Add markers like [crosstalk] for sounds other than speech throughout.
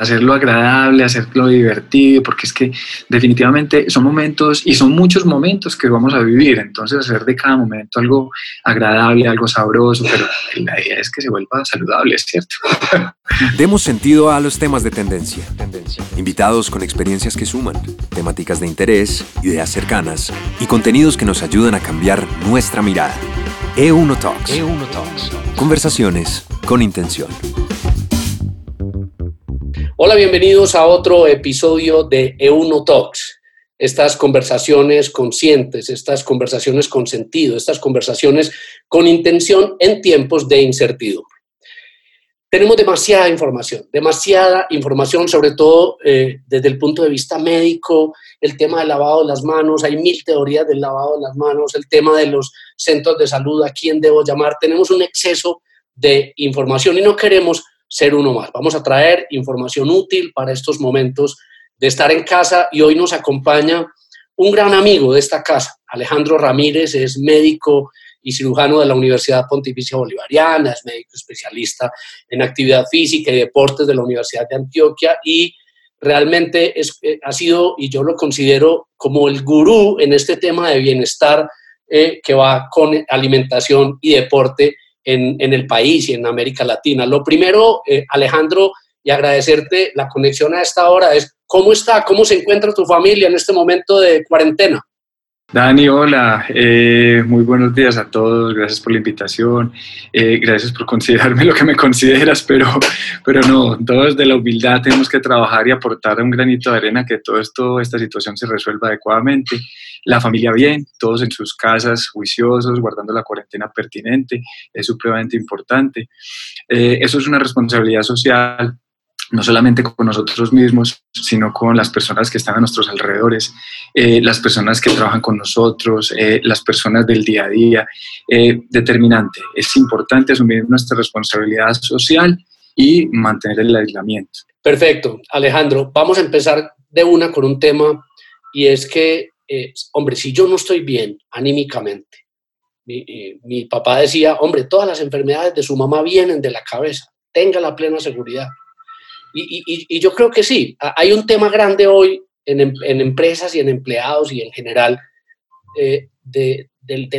hacerlo agradable, hacerlo divertido, porque es que definitivamente son momentos y son muchos momentos que vamos a vivir, entonces hacer de cada momento algo agradable, algo sabroso, pero la idea es que se vuelva saludable, es cierto. [laughs] Demos sentido a los temas de tendencia. Invitados con experiencias que suman, temáticas de interés, ideas cercanas y contenidos que nos ayudan a cambiar nuestra mirada. E1 Talks. E1 Talks. Conversaciones con intención. Hola, bienvenidos a otro episodio de E1 Talks. Estas conversaciones conscientes, estas conversaciones con sentido, estas conversaciones con intención en tiempos de incertidumbre. Tenemos demasiada información, demasiada información, sobre todo eh, desde el punto de vista médico, el tema del lavado de las manos, hay mil teorías del lavado de las manos, el tema de los centros de salud, a quién debo llamar, tenemos un exceso de información y no queremos ser uno más. Vamos a traer información útil para estos momentos de estar en casa y hoy nos acompaña un gran amigo de esta casa, Alejandro Ramírez, es médico y cirujano de la Universidad Pontificia Bolivariana, es médico especialista en actividad física y deportes de la Universidad de Antioquia y realmente es, eh, ha sido, y yo lo considero como el gurú en este tema de bienestar eh, que va con alimentación y deporte en, el país y en América Latina. Lo primero, eh, Alejandro, y agradecerte la conexión a esta hora es cómo está, cómo se encuentra tu familia en este momento de cuarentena. Dani, hola, eh, muy buenos días a todos, gracias por la invitación, eh, gracias por considerarme [laughs] lo que me consideras, pero, pero no, todos de la humildad tenemos que trabajar y aportar un granito de arena que todo esto, esta situación se resuelva adecuadamente. La familia bien, todos en sus casas, juiciosos, guardando la cuarentena pertinente, es supremamente importante. Eh, eso es una responsabilidad social no solamente con nosotros mismos, sino con las personas que están a nuestros alrededores, eh, las personas que trabajan con nosotros, eh, las personas del día a día. Eh, determinante, es importante asumir nuestra responsabilidad social y mantener el aislamiento. Perfecto, Alejandro, vamos a empezar de una con un tema y es que, hombre, si yo no estoy bien anímicamente, mi, mi papá decía, hombre, todas las enfermedades de su mamá vienen de la cabeza, tenga la plena seguridad y, yo creo que sí, hay un tema grande hoy en, em, empresas y en empleados y en general eh, de,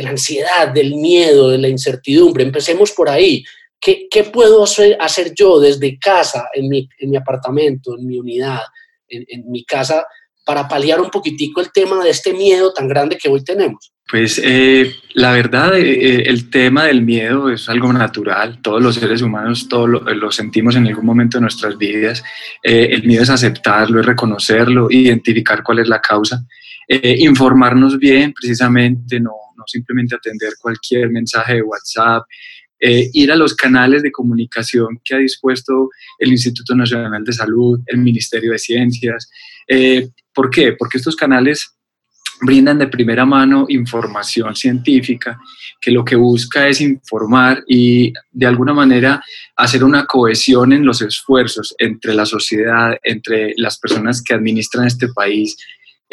la ansiedad, del miedo, de la incertidumbre. Empecemos por ahí. ¿Qué, puedo hacer, yo desde casa, en mi, apartamento, en mi unidad, en, en mi casa, para paliar un poquitico el tema de este miedo tan grande que hoy tenemos? Pues eh, la verdad, eh, eh, el tema del miedo es algo natural. Todos los seres humanos todos lo, sentimos en algún momento de nuestras vidas. el miedo es aceptarlo, es reconocerlo, identificar cuál es la causa, informarnos bien, precisamente, no, no, simplemente atender cualquier mensaje de WhatsApp, ir a los canales de comunicación que ha dispuesto el Instituto Nacional de Salud, el Ministerio de Ciencias. ¿Por qué? Porque estos canales brindan de primera mano información científica que lo que busca es informar y de alguna manera hacer una cohesión en los esfuerzos entre la sociedad, entre las personas que administran este país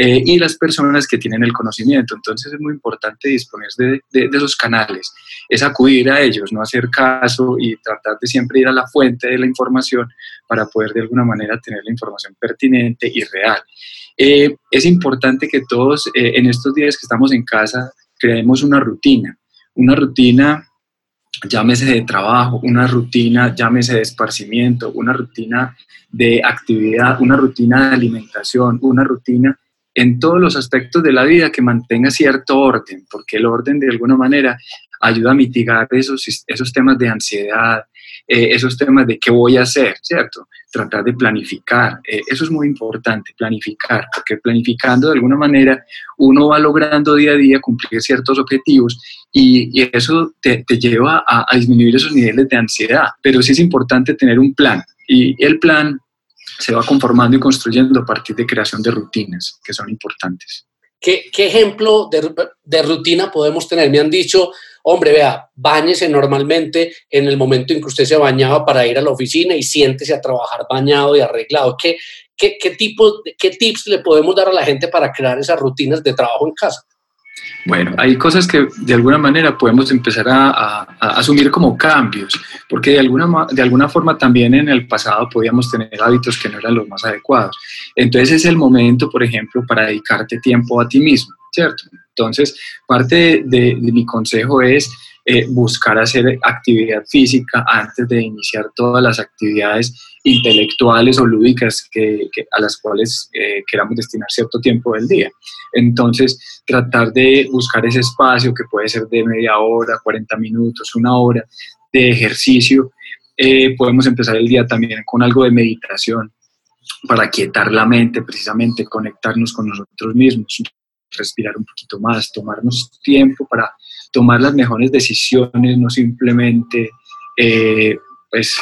eh, y las personas que tienen el conocimiento. Entonces es muy importante disponer de, de, esos canales, es acudir a ellos, no hacer caso y tratar de siempre ir a la fuente de la información para poder de alguna manera tener la información pertinente y real. Eh, es importante que todos eh, en estos días que estamos en casa creemos una rutina, una rutina llámese de trabajo, una rutina, llámese de esparcimiento, una rutina de actividad, una rutina de alimentación, una rutina en todos los aspectos de la vida que mantenga cierto orden, porque el orden de alguna manera ayuda a mitigar esos, esos temas de ansiedad, eh, esos temas de qué voy a hacer, ¿cierto? Tratar de planificar, eh, eso es muy importante, planificar, porque planificando de alguna manera uno va logrando día a día cumplir ciertos objetivos y, eso te, lleva a, a, disminuir esos niveles de ansiedad, pero sí es importante tener un plan y el plan se va conformando y construyendo a partir de creación de rutinas que son importantes. ¿Qué, qué ejemplo de, de, rutina podemos tener? Me han dicho, hombre, vea, bañese normalmente en el momento en que usted se bañaba para ir a la oficina y siéntese a trabajar bañado y arreglado. ¿Qué, qué, qué, tipo, ¿Qué tips le podemos dar a la gente para crear esas rutinas de trabajo en casa? Bueno, hay cosas que de alguna manera podemos empezar a, asumir como cambios, porque de alguna, de alguna forma también en el pasado podíamos tener hábitos que no eran los más adecuados. Entonces es el momento, por ejemplo, para dedicarte tiempo a ti mismo, ¿cierto? Entonces, parte de mi consejo es eh, buscar hacer actividad física antes de iniciar todas las actividades intelectuales o lúdicas que, a las cuales eh, queramos destinar cierto tiempo del día. Entonces, tratar de buscar ese espacio que puede ser de media hora, 40 minutos, una hora de ejercicio. Eh, podemos empezar el día también con algo de meditación para quietar la mente, precisamente conectarnos con nosotros mismos, respirar un poquito más, tomarnos tiempo para tomar las mejores decisiones, no simplemente eh, pues,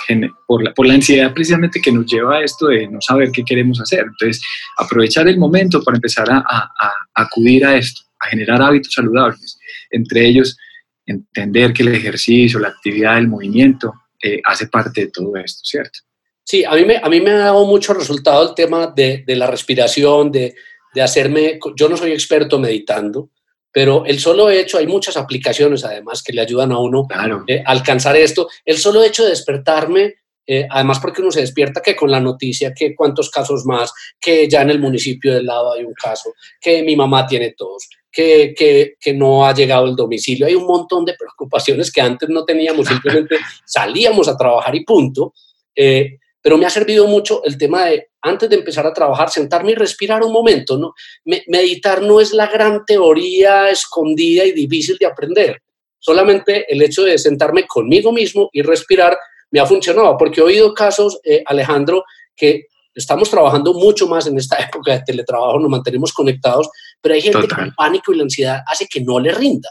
por, la, por la ansiedad precisamente que nos lleva a esto de no saber qué queremos hacer. Entonces, aprovechar el momento para empezar a, acudir a esto, a generar hábitos saludables, entre ellos entender que el ejercicio, la actividad, el movimiento eh, hace parte de todo esto, ¿cierto? Sí, a mí me, a mí me ha dado mucho resultado el tema de, de la respiración, de, de hacerme, yo no soy experto meditando, pero el solo hecho, hay muchas aplicaciones además que le ayudan a uno eh, a alcanzar esto, el solo hecho de despertarme, eh, además porque uno se despierta que con la noticia, que cuántos casos más, que ya en el municipio del lado hay un caso, que mi mamá tiene tos, que, que, que, no ha llegado el domicilio. Hay un montón de preocupaciones que antes no teníamos, simplemente [laughs] salíamos a trabajar y punto. Eh, pero me ha servido mucho el tema de, antes de empezar a trabajar, sentarme y respirar un momento, ¿no? meditar no es la gran teoría escondida y difícil de aprender. Solamente el hecho de sentarme conmigo mismo y respirar me ha funcionado, porque he oído casos, eh, Alejandro, que estamos trabajando mucho más en esta [laughs] época de teletrabajo, nos mantenemos conectados, pero hay gente que el pánico y la ansiedad hace que no le rinda.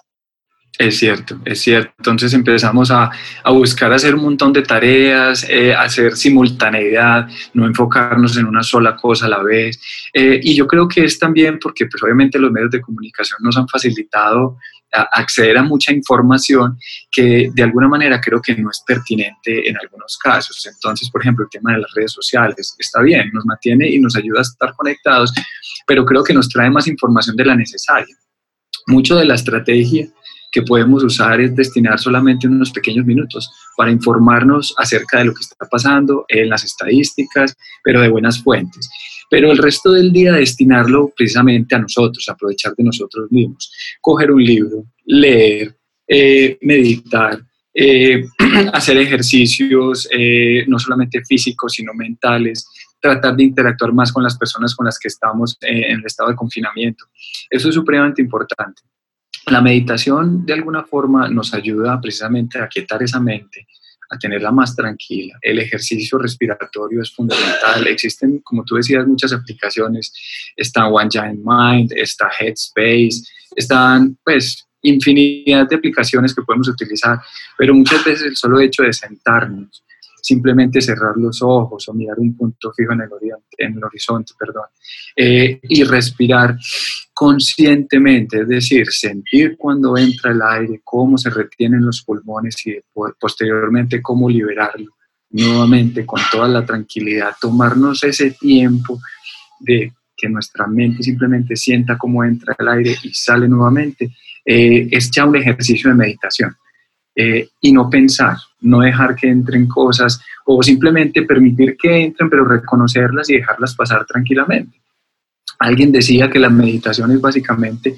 Es cierto, es cierto. Entonces empezamos a, buscar hacer un montón de tareas, eh, hacer simultaneidad, no enfocarnos en una sola cosa a la vez. Eh, y yo creo que es también porque pues obviamente los medios de comunicación nos han facilitado acceder a mucha información que de alguna manera creo que no es pertinente en algunos casos. Entonces, por ejemplo, el tema de las redes sociales está bien, nos mantiene y nos ayuda a estar conectados, pero creo que nos trae más información de la necesaria. Mucho de la estrategia que podemos usar es destinar solamente unos pequeños minutos para informarnos acerca de lo que está pasando en las estadísticas, pero de buenas fuentes. Pero el resto del día destinarlo precisamente a nosotros, aprovechar de nosotros mismos, coger un libro, leer, eh, meditar, eh, [clears throat] hacer ejercicios eh, no solamente físicos, sino mentales, tratar de interactuar más con las personas con las que estamos en el estado de confinamiento. Eso es supremamente importante. La meditación de alguna forma nos ayuda precisamente a quietar esa mente, a tenerla más tranquila. El ejercicio respiratorio es fundamental. Existen, como tú decías, muchas aplicaciones. Está One Giant Mind, está Headspace, están pues infinidad de aplicaciones que podemos utilizar, pero muchas veces el solo hecho de sentarnos, simplemente cerrar los ojos o mirar un punto fijo en el, en el horizonte perdón, eh, y respirar conscientemente, es decir, sentir cuando entra el aire, cómo se retienen los pulmones y posteriormente cómo liberarlo nuevamente con toda la tranquilidad, tomarnos ese tiempo de que nuestra mente simplemente sienta cómo entra el aire y sale nuevamente, eh, es ya un ejercicio de meditación. Eh, y no pensar, no dejar que entren cosas o simplemente permitir que entren, pero reconocerlas y dejarlas pasar tranquilamente. Alguien decía que la meditación es básicamente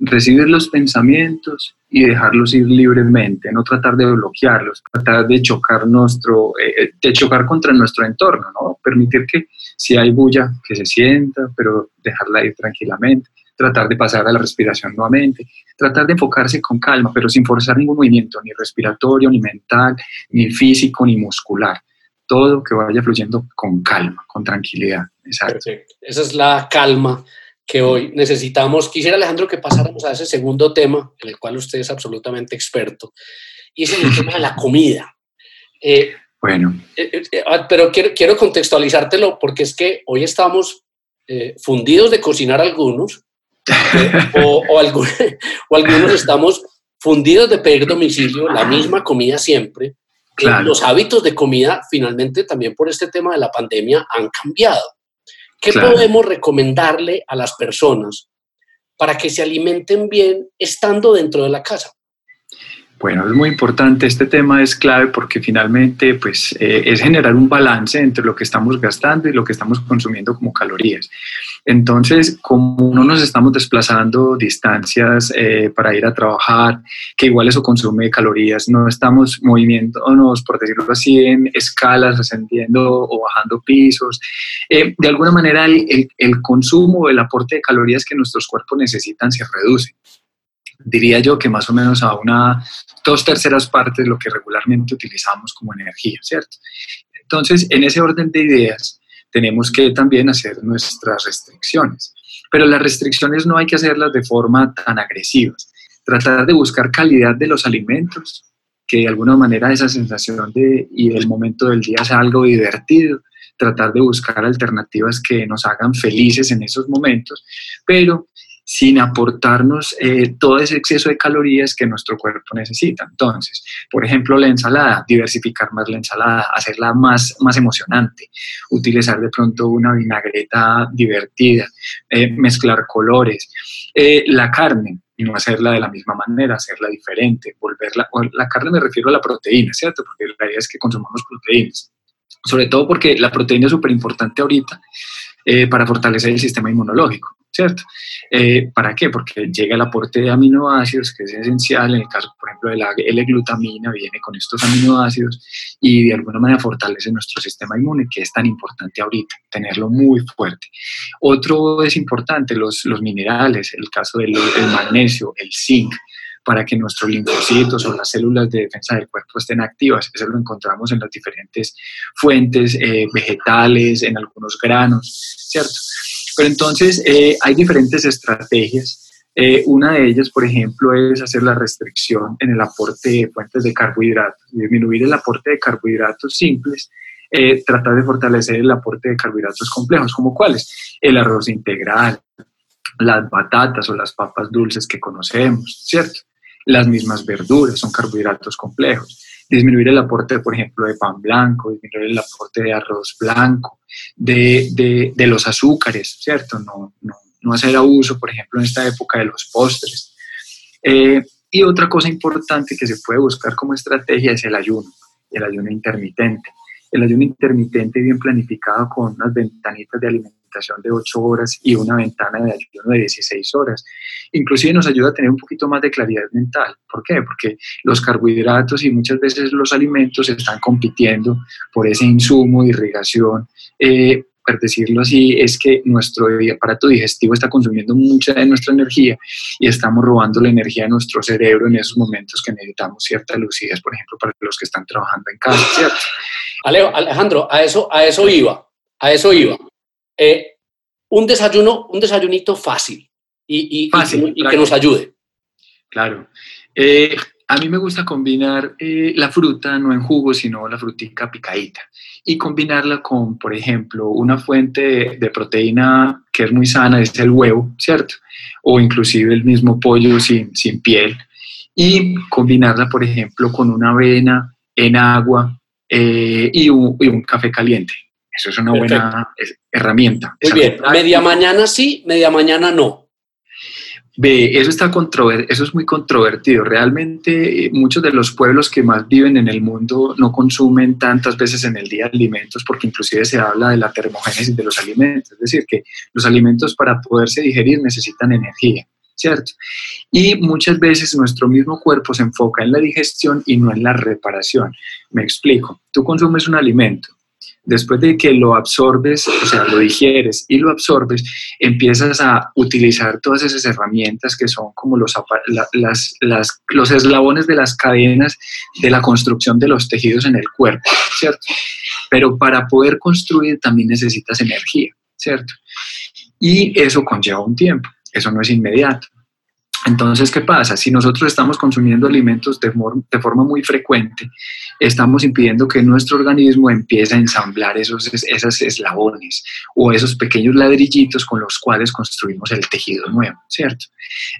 recibir los pensamientos y dejarlos ir libremente, no tratar de bloquearlos, tratar de chocar nuestro, eh, de chocar contra nuestro entorno, ¿no? Permitir que si hay bulla, que se sienta, pero dejarla ir tranquilamente tratar de pasar a la respiración nuevamente, tratar de enfocarse con calma, pero sin forzar ningún movimiento, ni respiratorio, ni mental, ni físico, ni muscular. Todo que vaya fluyendo con calma, con tranquilidad. Exacto. Esa es la calma que hoy necesitamos. Quisiera, Alejandro, que pasáramos a ese segundo tema, en el cual usted es absolutamente experto, y es el [laughs] tema de la comida. Eh, bueno. Eh, eh, ah, pero quiero, quiero contextualizártelo porque es que hoy estamos fundidos de cocinar algunos o, [laughs] o, algunos estamos fundidos de pedir domicilio, la misma comida siempre. Los hábitos de comida finalmente también por este tema de la pandemia han cambiado. ¿Qué podemos recomendarle a las personas para que se alimenten bien estando dentro de la casa? Bueno, es muy importante, este tema es clave porque finalmente pues, eh, es generar un balance entre lo que estamos gastando y lo que estamos consumiendo como calorías. Entonces, como no nos estamos desplazando distancias eh, para ir a trabajar, que igual eso consume calorías, no estamos moviéndonos, por decirlo así, en escalas, ascendiendo o bajando pisos, eh, de alguna manera el, el consumo, el aporte de calorías que nuestros cuerpos necesitan se reduce diría yo que más o menos a una dos terceras partes de lo que regularmente utilizamos como energía, ¿cierto? Entonces, en ese orden de ideas, tenemos que también hacer nuestras restricciones. Pero las restricciones no hay que hacerlas de forma tan agresiva. Tratar de buscar calidad de los alimentos, que de alguna manera esa sensación de y el momento del día sea algo divertido, tratar de buscar alternativas que nos hagan felices en esos momentos, pero sin aportarnos eh, todo ese exceso de calorías que nuestro cuerpo necesita. Entonces, por ejemplo, la ensalada, diversificar más la ensalada, hacerla más, más emocionante, utilizar de pronto una vinagreta divertida, eh, mezclar colores. Eh, la carne, no hacerla de la misma manera, hacerla diferente, volverla, la carne me refiero a la proteína, ¿cierto? Porque la idea es que consumamos proteínas, sobre todo porque la proteína es súper importante ahorita para fortalecer el sistema inmunológico. ¿cierto? Eh, ¿Para qué? Porque llega el aporte de aminoácidos, que es esencial, en el caso, por ejemplo, de la L-glutamina, viene con estos aminoácidos y de alguna manera fortalece nuestro sistema inmune, que es tan importante ahorita, tenerlo muy fuerte. Otro es importante, los, los minerales, el caso del magnesio, el zinc, para que nuestros linfocitos o las células de defensa del cuerpo estén activas. Eso lo encontramos en las diferentes fuentes eh, vegetales, en algunos granos, ¿cierto? Pero entonces eh, hay diferentes estrategias. Eh, una de ellas, por ejemplo, es hacer la restricción en el aporte de fuentes de carbohidratos, disminuir el aporte de carbohidratos simples, eh, tratar de fortalecer el aporte de carbohidratos complejos, como cuáles, el arroz integral, las batatas o las papas dulces que conocemos, ¿cierto? Las mismas verduras son carbohidratos complejos disminuir el aporte, por ejemplo, de pan blanco, disminuir el aporte de arroz blanco, de, de, los azúcares, ¿cierto? No, no, no, hacer abuso, por ejemplo, en esta época de los postres. Eh, y otra cosa importante que se puede buscar como estrategia es el ayuno, el ayuno intermitente. El ayuno intermitente bien planificado con unas ventanitas de de 8 horas y una ventana de ayuno de 16 horas. Inclusive nos ayuda a tener un poquito más de claridad mental. ¿Por qué? Porque los carbohidratos y muchas veces los alimentos están compitiendo por ese insumo irrigación. Eh, por decirlo así, es que nuestro aparato digestivo está consumiendo mucha de nuestra energía y estamos robando la energía de nuestro cerebro en esos momentos que necesitamos cierta lucidez, por ejemplo, para los que están trabajando en casa, ¿cierto? Alejandro, a eso, a eso iba, a eso iba. Eh, un desayuno, un desayunito fácil y, que, nos ayude. Claro. Eh, a mí me gusta combinar eh, la fruta, no en jugo, sino la frutica picadita. Y combinarla con, por ejemplo, una fuente de, proteína que es muy sana, es el huevo, ¿cierto? O inclusive el mismo pollo sin, sin piel. Y combinarla, por ejemplo, con una avena en agua y un café caliente. Eso es una buena herramienta. Muy bien, media mañana sí, media mañana no. Ve, eso, está eso es muy controvertido. Realmente eh, muchos de los pueblos que más viven en el mundo no consumen tantas veces en el día alimentos porque inclusive se habla de la termogénesis de los alimentos. Es decir, que los alimentos para poderse digerir necesitan energía. ¿cierto? Y muchas veces nuestro mismo cuerpo se enfoca en la digestión y no en la reparación. Me explico. Tú consumes un alimento, Después de que lo absorbes, o sea, lo digieres y lo absorbes, empiezas a utilizar todas esas herramientas que son como los, los eslabones de las cadenas de la construcción de los tejidos en el cuerpo, ¿cierto? Pero para poder construir también necesitas energía, ¿cierto? Y eso conlleva un tiempo, eso no es inmediato. Entonces, ¿qué pasa? Si nosotros estamos consumiendo alimentos de, forma muy frecuente, estamos impidiendo que nuestro organismo empiece a ensamblar esos, eslabones o esos pequeños ladrillitos con los cuales construimos el tejido nuevo, ¿cierto?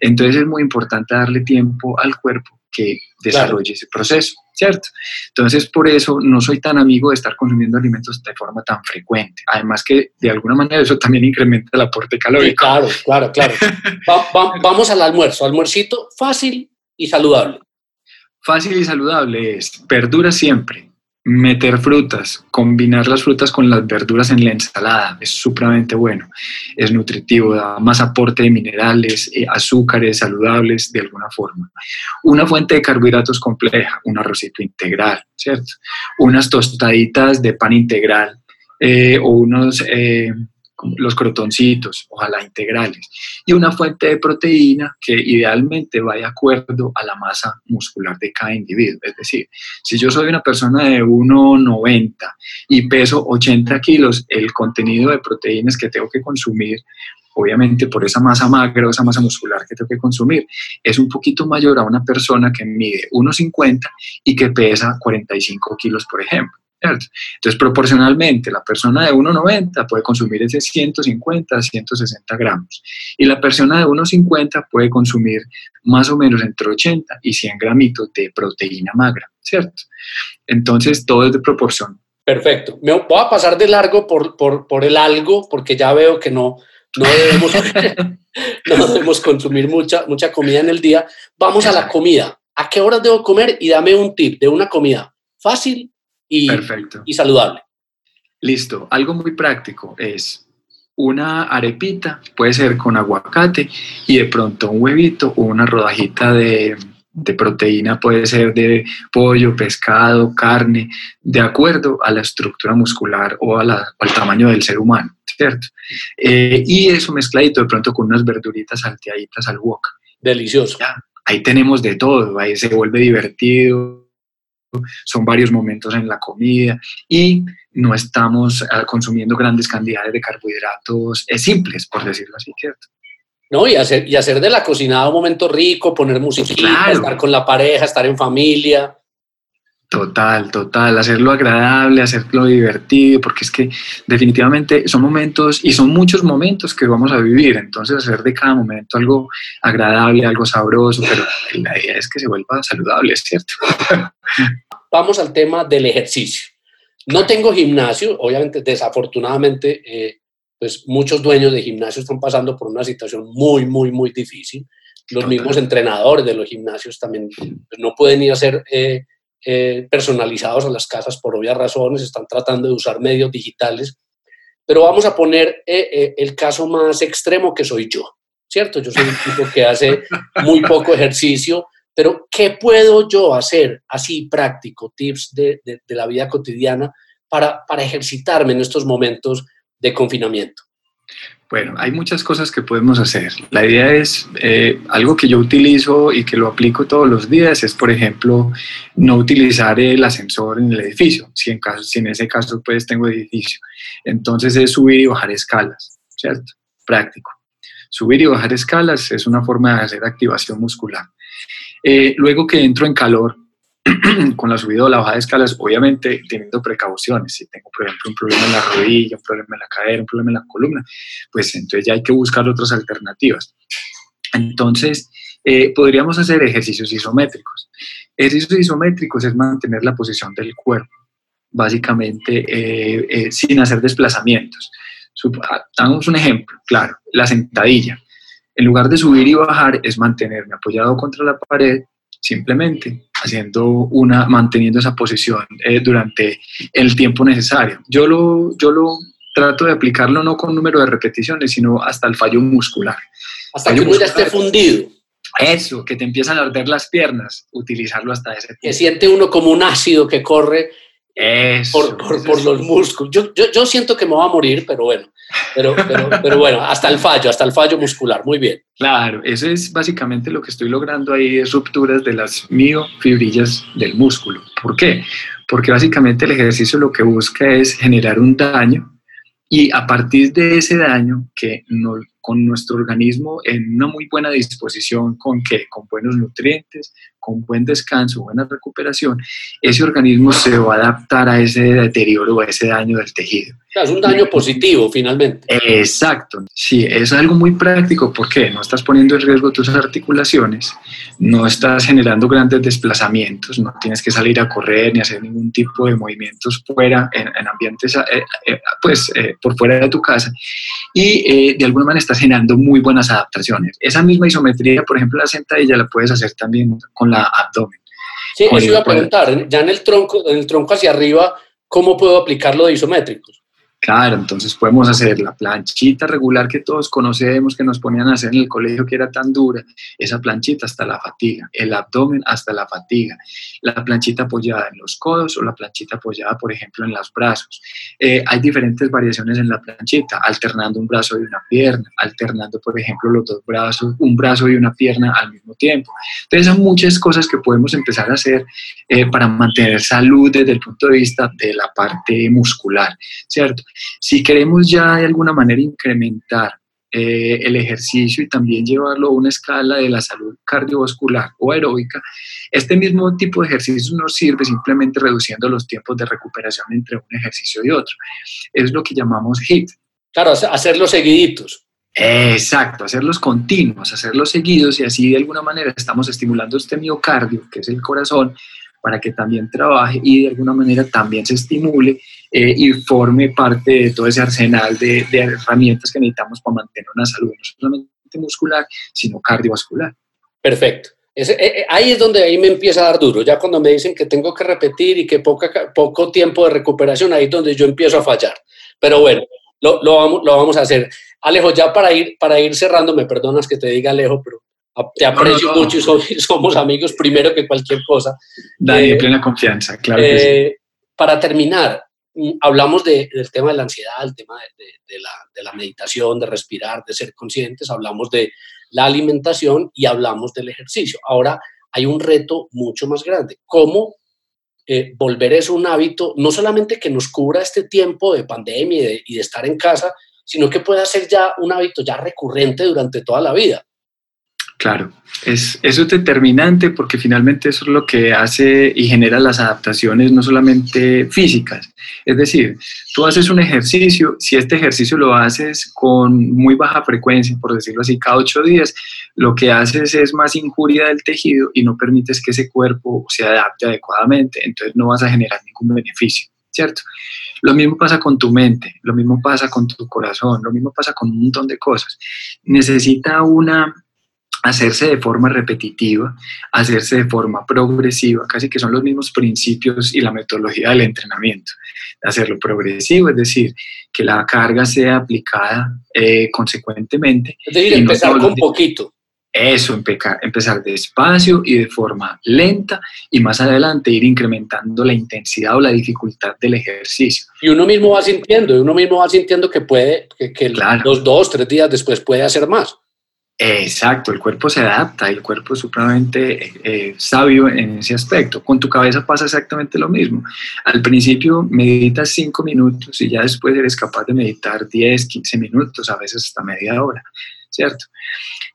Entonces es muy importante darle tiempo al cuerpo que desarrolle ese proceso, ¿cierto? Entonces, por eso no soy tan amigo de estar consumiendo alimentos de forma tan frecuente. Además que de alguna manera eso también incrementa el aporte calórico. claro, claro, claro. [laughs] vamos al almuerzo, almuercito fácil y saludable. Fácil y saludable es verduras siempre, meter frutas, combinar las frutas con las verduras en la ensalada es supremamente bueno, es nutritivo, da más aporte de minerales, eh, azúcares saludables de alguna forma. Una fuente de carbohidratos compleja, un arrocito integral, ¿cierto? Unas tostaditas de pan integral eh, o unos... Eh, los crotoncitos, ojalá integrales, y una fuente de proteína que idealmente vaya de acuerdo a la masa muscular de cada individuo. Es decir, si yo soy una persona de 1,90 y peso 80 kilos, el contenido de proteínas que tengo que consumir obviamente por esa masa magra esa masa muscular que tengo que consumir, es un poquito mayor a una persona que mide 1,50 y que pesa 45 kilos, por ejemplo. Entonces, proporcionalmente, la persona de 1,90 puede consumir ese 150 160 gramos y la persona de 1,50 puede consumir más o menos entre 80 y 100 gramitos de proteína magra, ¿cierto? Entonces, todo es de proporción. Perfecto. Me voy a pasar de largo por, por, por el algo porque ya veo que no, no, debemos, [laughs] no debemos consumir mucha, mucha comida en el día. Vamos a la comida. ¿A qué horas debo comer? Y dame un tip de una comida fácil y, Perfecto. y saludable. Listo. Algo muy práctico es una arepita, puede ser con aguacate y de pronto un huevito o una rodajita de, de proteína, puede ser de pollo, pescado, carne, de acuerdo a la estructura muscular o, al tamaño del ser humano, ¿cierto? Eh, y eso mezcladito de pronto con unas verduritas salteaditas al wok. Delicioso. ahí tenemos de todo, ahí se vuelve divertido, son varios momentos en la comida y no estamos ah, consumiendo grandes cantidades de carbohidratos eh, simples, por decirlo así, ¿cierto? No, y hacer, y hacer de la cocinada un momento rico, poner música, estar con la pareja, estar en familia. Total, total, hacerlo agradable, hacerlo divertido, porque es que definitivamente son momentos y son muchos momentos que vamos a vivir, entonces hacer de cada momento algo agradable, algo sabroso, pero la idea es que se vuelva saludable, es cierto. [laughs] Vamos al tema del ejercicio. No tengo gimnasio, obviamente, desafortunadamente, eh, pues muchos dueños de gimnasio están pasando por una situación muy, muy, muy difícil. Los mismos entrenadores de los gimnasios también pues, no pueden ir a hacer... Eh, eh, personalizados a las casas por obvias razones, están tratando de usar medios digitales, pero vamos a poner eh, eh, el caso más extremo que soy yo, ¿cierto? Yo soy un tipo que hace muy poco ejercicio, pero ¿qué puedo yo hacer así práctico, tips de, de, de la vida cotidiana para, para ejercitarme en estos momentos de confinamiento? Bueno, hay muchas cosas que podemos hacer. La idea es, eh, algo que yo utilizo y que lo aplico todos los días es, por ejemplo, no utilizar el ascensor en el edificio, si en, caso, si en ese caso pues tengo edificio. Entonces es subir y bajar escalas, ¿cierto? Práctico. Subir y bajar escalas es una forma de hacer activación muscular. Eh, luego que entro en calor, [clears throat] con la subida o la bajada de escalas, obviamente teniendo precauciones. Si tengo, por ejemplo, un problema en la rodilla, un problema en la cadera, un problema en la columna, pues entonces ya hay que buscar otras alternativas. Entonces, eh, podríamos hacer ejercicios isométricos. Ejercicios isométricos es mantener la posición del cuerpo, básicamente eh, eh, sin hacer desplazamientos. Ah, damos un ejemplo, claro, la sentadilla. En lugar de subir y bajar, es mantenerme apoyado contra la pared simplemente haciendo una, manteniendo esa posición eh, durante el tiempo necesario. Yo lo, yo lo trato de aplicarlo no con número de repeticiones, sino hasta el fallo muscular. Hasta que ya esté fundido. Eso, que te empiezan a arder las piernas, utilizarlo hasta ese tiempo. Que siente uno como un ácido que corre por, por, los músculos. Yo, yo, yo, siento que me va a morir, pero bueno, pero, pero, pero, bueno, hasta el fallo, hasta el fallo muscular, muy bien. Claro, eso es básicamente lo que estoy logrando ahí, es rupturas de las miofibrillas del músculo. ¿Por qué? Porque básicamente el ejercicio lo que busca es generar un daño y a partir de ese daño que no con nuestro organismo en una muy buena disposición, con que con buenos nutrientes, con buen descanso, buena recuperación, ese organismo se va a adaptar a ese deterioro, a ese daño del tejido. es un daño positivo finalmente. Exacto, sí, es algo muy práctico porque no estás poniendo en riesgo tus articulaciones, no estás generando grandes desplazamientos, no tienes que salir a correr ni hacer ningún tipo de movimientos fuera, en, ambientes, eh, eh, pues eh, por fuera de tu casa y de alguna manera estás generando muy buenas adaptaciones. Esa misma isometría, por ejemplo, la sentadilla la puedes hacer también con la abdomen. Sí, eso iba a preguntar, ya en el tronco, en el tronco hacia arriba, ¿cómo puedo aplicarlo de isométricos? Claro, entonces podemos hacer la planchita regular que todos conocemos, que nos ponían a hacer en el colegio que era tan dura, esa planchita hasta la fatiga, el abdomen hasta la fatiga, la planchita apoyada en los codos o la planchita apoyada, por ejemplo, en los brazos. Eh, hay diferentes variaciones en la planchita, alternando un brazo y una pierna, alternando, por ejemplo, los dos brazos, un brazo y una pierna al mismo tiempo. Entonces, son muchas cosas que podemos empezar a hacer eh, para mantener salud desde el punto de vista de la parte muscular, ¿cierto? Si queremos ya de alguna manera incrementar eh, el ejercicio y también llevarlo a una escala de la salud cardiovascular o aeróbica, este mismo tipo de ejercicio nos sirve simplemente reduciendo los tiempos de recuperación entre un ejercicio y otro. Es lo que llamamos HIIT. Claro, hacerlos seguiditos. Exacto, hacerlos continuos, hacerlos seguidos y así de alguna manera estamos estimulando este miocardio, que es el corazón, para que también trabaje y de alguna manera también se estimule eh, y forme parte de todo ese arsenal de, herramientas que necesitamos para mantener una salud no solamente muscular, sino cardiovascular. Perfecto. Eh, eh, ahí es donde ahí me empieza a dar duro. Ya cuando me dicen que tengo que repetir y que poca, poco tiempo de recuperación, ahí es donde yo empiezo a fallar. Pero bueno, lo, lo, vamos, lo vamos a hacer. Alejo, ya para ir, para ir cerrando, me perdonas que te diga Alejo, pero te aprecio mucho y [laughs] somos, amigos primero que cualquier cosa. Dale, eh, plena confianza, claro. Eh, para terminar, mm, hablamos del tema de la ansiedad, el tema de, la, meditación, de respirar, de ser conscientes, hablamos de la alimentación y hablamos del ejercicio. Ahora hay un reto mucho más grande. ¿Cómo eh, volver eso un hábito, no solamente que nos cubra este tiempo de pandemia y de estar en casa, sino que pueda ser ya un hábito ya recurrente durante toda la vida? Claro, es, eso es determinante porque finalmente eso es lo que hace y genera las adaptaciones no solamente físicas. Es decir, tú haces un ejercicio, si este ejercicio lo haces con muy baja frecuencia, por decirlo así, cada ocho días, lo que haces es más injuria del tejido y no permites que ese cuerpo se adapte adecuadamente, entonces no vas a generar ningún beneficio, ¿cierto? Lo mismo pasa con tu mente, lo mismo pasa con tu corazón, lo mismo pasa con un montón de cosas. Necesita una hacerse de forma repetitiva, hacerse de forma progresiva, casi que son los mismos principios y la metodología del entrenamiento. Hacerlo progresivo, es decir, que la carga sea aplicada eh, consecuentemente. Es decir, empezar con poquito. Eso, empezar despacio y de forma lenta y más adelante ir incrementando la intensidad o la dificultad del ejercicio. Y uno mismo va sintiendo, y uno mismo va sintiendo que puede, que, los dos, tres días después puede hacer más. Exacto, el cuerpo se adapta, el cuerpo es supremamente eh, sabio en ese aspecto. Con tu cabeza pasa exactamente lo mismo. Al principio meditas cinco minutos y ya después eres capaz de meditar 10, 15 minutos, a veces hasta media hora, ¿cierto?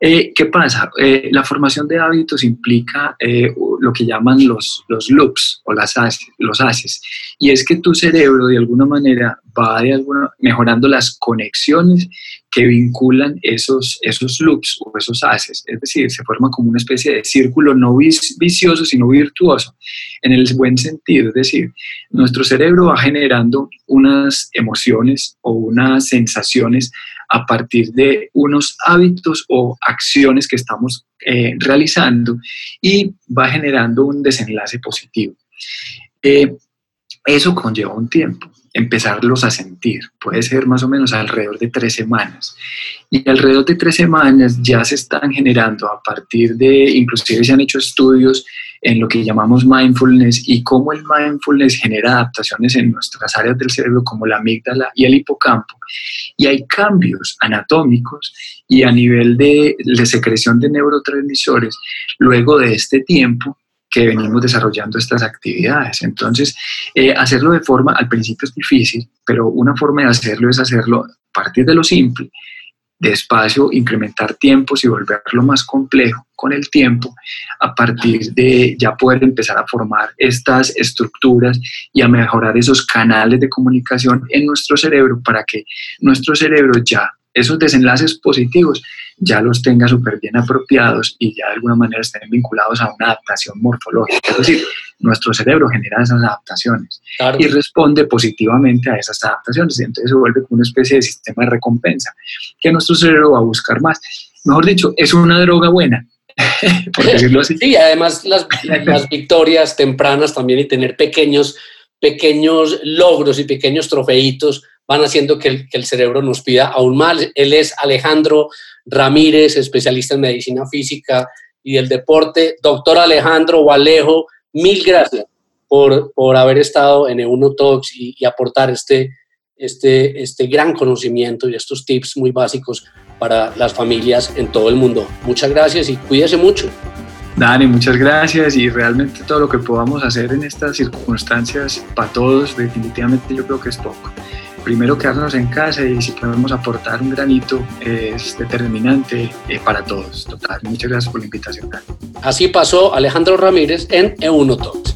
Eh, ¿Qué pasa? Eh, la formación de hábitos implica lo que llaman los, los loops o las los haces, y es que tu cerebro de alguna manera va de alguna, mejorando las conexiones que vinculan esos, esos loops o esos haces. Es decir, se forma como una especie de círculo no vicioso, sino virtuoso, en el buen sentido. Es decir, nuestro cerebro va generando unas emociones o unas sensaciones a partir de unos hábitos o acciones que estamos eh, realizando y va generando un desenlace positivo. Eh, eso conlleva un tiempo empezarlos a sentir. Puede ser más o menos alrededor de tres semanas. Y alrededor de tres semanas ya se están generando a partir de, inclusive se han hecho estudios en lo que llamamos mindfulness y cómo el mindfulness genera adaptaciones en nuestras áreas del cerebro como la amígdala y el hipocampo. Y hay cambios anatómicos y a nivel de, de secreción de neurotransmisores luego de este tiempo que venimos desarrollando estas actividades. Entonces, eh, hacerlo de forma, al principio es difícil, pero una forma de hacerlo es hacerlo a partir de lo simple, despacio incrementar tiempos y volverlo más complejo con el tiempo a partir de ya poder empezar a formar estas estructuras y a mejorar esos canales de comunicación en nuestro cerebro para que nuestro cerebro ya esos desenlaces positivos ya los tenga súper bien apropiados y ya de alguna manera estén vinculados a una adaptación morfológica. Es decir, nuestro cerebro genera esas adaptaciones y responde positivamente a esas adaptaciones. Y entonces se vuelve como una especie de sistema de recompensa que nuestro cerebro va a buscar más. Mejor dicho, es una droga buena. [laughs] por decirlo así. Sí, además las, las victorias tempranas también y tener pequeños, pequeños logros y pequeños trofeitos van haciendo que el, que el cerebro nos pida aún más. Él es Alejandro Ramírez, especialista en medicina física y el deporte. Doctor Alejandro Valejo, mil gracias por, por haber estado en Euno Talks y, y, aportar este, este, este gran conocimiento y estos tips muy básicos para las familias en todo el mundo. Muchas gracias y cuídese mucho. Dani, muchas gracias y realmente todo lo que podamos hacer en estas circunstancias para todos definitivamente yo creo que es poco primero quedarnos en casa y si podemos aportar un granito es determinante eh, para todos. Total, muchas gracias por la invitación. Así pasó Alejandro Ramírez en E1 Talks.